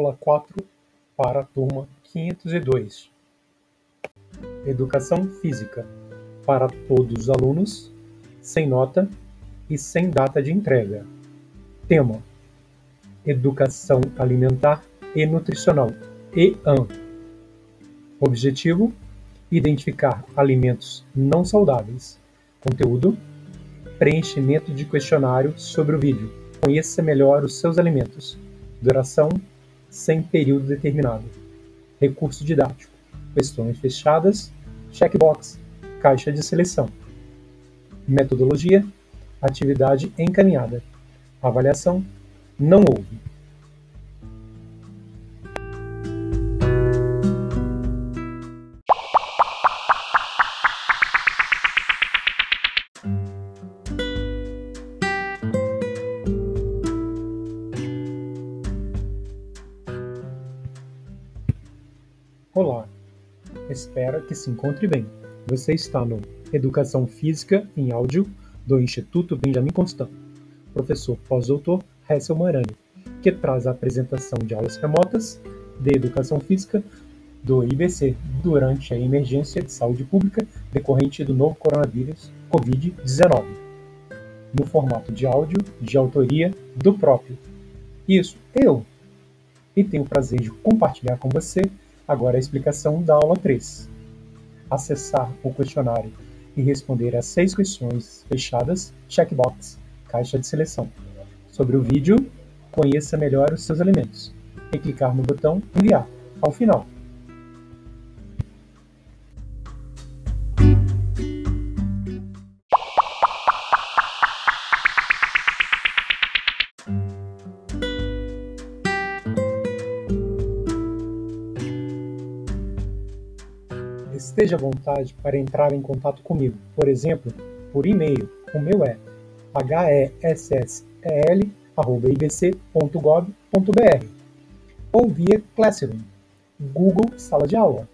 Aula 4 para a turma 502. Educação Física para todos os alunos, sem nota e sem data de entrega. Tema: Educação Alimentar e Nutricional EAN. Objetivo: identificar alimentos não saudáveis. Conteúdo: preenchimento de questionário sobre o vídeo. Conheça melhor os seus alimentos. Duração: sem período determinado. Recurso didático: questões fechadas, checkbox, caixa de seleção. Metodologia: atividade encaminhada. Avaliação: não houve. Olá, espero que se encontre bem. Você está no Educação Física em Áudio do Instituto Benjamin Constant, professor pós-doutor Hessel Marani, que traz a apresentação de aulas remotas de Educação Física do IBC durante a emergência de saúde pública decorrente do novo coronavírus Covid-19, no formato de áudio de autoria do próprio. Isso, eu! E tenho o prazer de compartilhar com você Agora a explicação da aula 3. Acessar o questionário e responder às seis questões fechadas, checkbox, caixa de seleção. Sobre o vídeo, conheça melhor os seus elementos e clicar no botão enviar ao final. Esteja à vontade para entrar em contato comigo, por exemplo, por e-mail. O meu é hessl@ibc.gov.br ou via Classroom, Google Sala de Aula.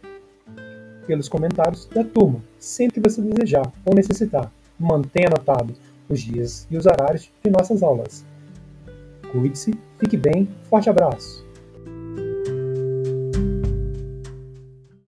Pelos comentários da turma, sempre que você desejar ou necessitar, mantenha anotado os dias e os horários de nossas aulas. Cuide-se, fique bem, forte abraço!